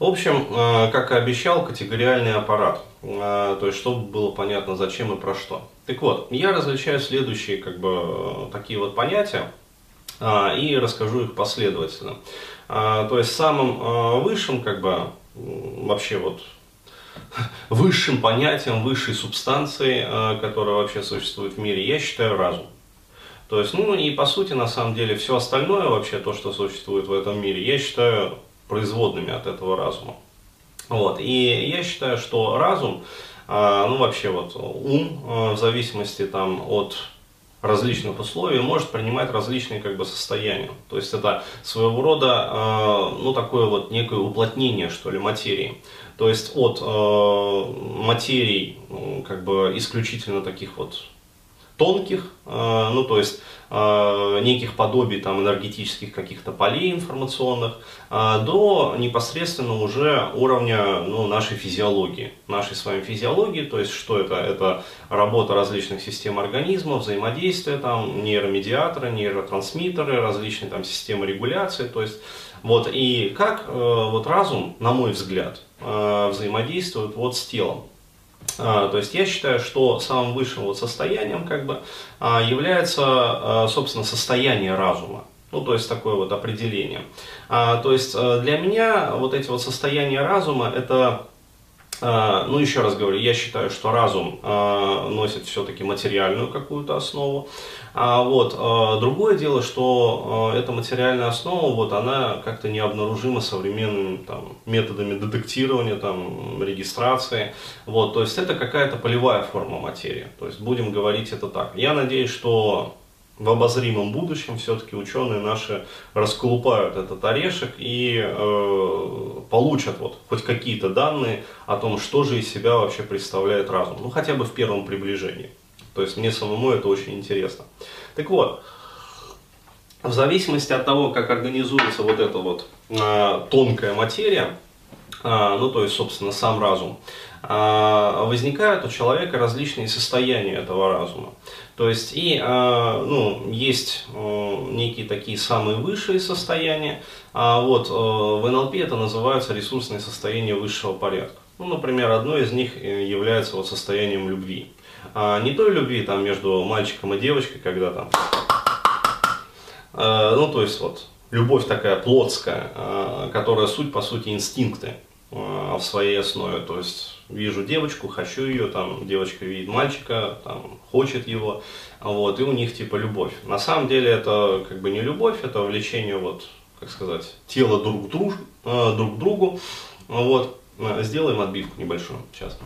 В общем, э, как и обещал, категориальный аппарат. Э, то есть, чтобы было понятно, зачем и про что. Так вот, я различаю следующие как бы э, такие вот понятия и расскажу их последовательно. То есть, самым высшим, как бы, вообще вот высшим понятием, высшей субстанцией, которая вообще существует в мире, я считаю разум. То есть, ну и по сути, на самом деле, все остальное вообще, то, что существует в этом мире, я считаю производными от этого разума. Вот. И я считаю, что разум, а, ну вообще вот ум, а, в зависимости там от различных условий может принимать различные как бы состояния. То есть это своего рода, а, ну такое вот некое уплотнение что ли материи. То есть от материй как бы исключительно таких вот тонких, э, ну то есть э, неких подобий там энергетических каких-то полей информационных, э, до непосредственно уже уровня ну, нашей физиологии, нашей с вами физиологии, то есть что это? Это работа различных систем организма, взаимодействие, там, нейромедиаторы, нейротрансмиттеры, различные там системы регуляции, то есть вот, и как вот разум, на мой взгляд, взаимодействует вот с телом. А, то есть я считаю, что самым высшим вот состоянием как бы а, является, а, собственно, состояние разума. Ну, то есть такое вот определение. То есть для меня вот эти вот состояния разума это ну, еще раз говорю, я считаю, что разум а, носит все-таки материальную какую-то основу. А вот другое дело, что эта материальная основа, вот она как-то не обнаружима современными там, методами детектирования, там, регистрации. Вот, то есть это какая-то полевая форма материи. То есть будем говорить это так. Я надеюсь, что в обозримом будущем все-таки ученые наши расколупают этот орешек и э, получат вот хоть какие-то данные о том, что же из себя вообще представляет разум. Ну, хотя бы в первом приближении. То есть мне самому это очень интересно. Так вот, в зависимости от того, как организуется вот эта вот э, тонкая материя, ну, то есть, собственно, сам разум, э, возникают у человека различные состояния этого разума. То есть и а, ну, есть э, некие такие самые высшие состояния, а вот э, в НЛП это называются ресурсные состояния высшего порядка. Ну, например, одно из них э, является вот состоянием любви. А не той любви там между мальчиком и девочкой, когда там, ну то есть вот любовь такая плотская, которая суть по сути инстинкты в своей основе, то есть вижу девочку, хочу ее, там девочка видит мальчика, там хочет его, вот, и у них типа любовь. На самом деле это как бы не любовь, это влечение вот, как сказать, тела друг к, друг, э, друг к другу, вот. Сделаем отбивку небольшую сейчас.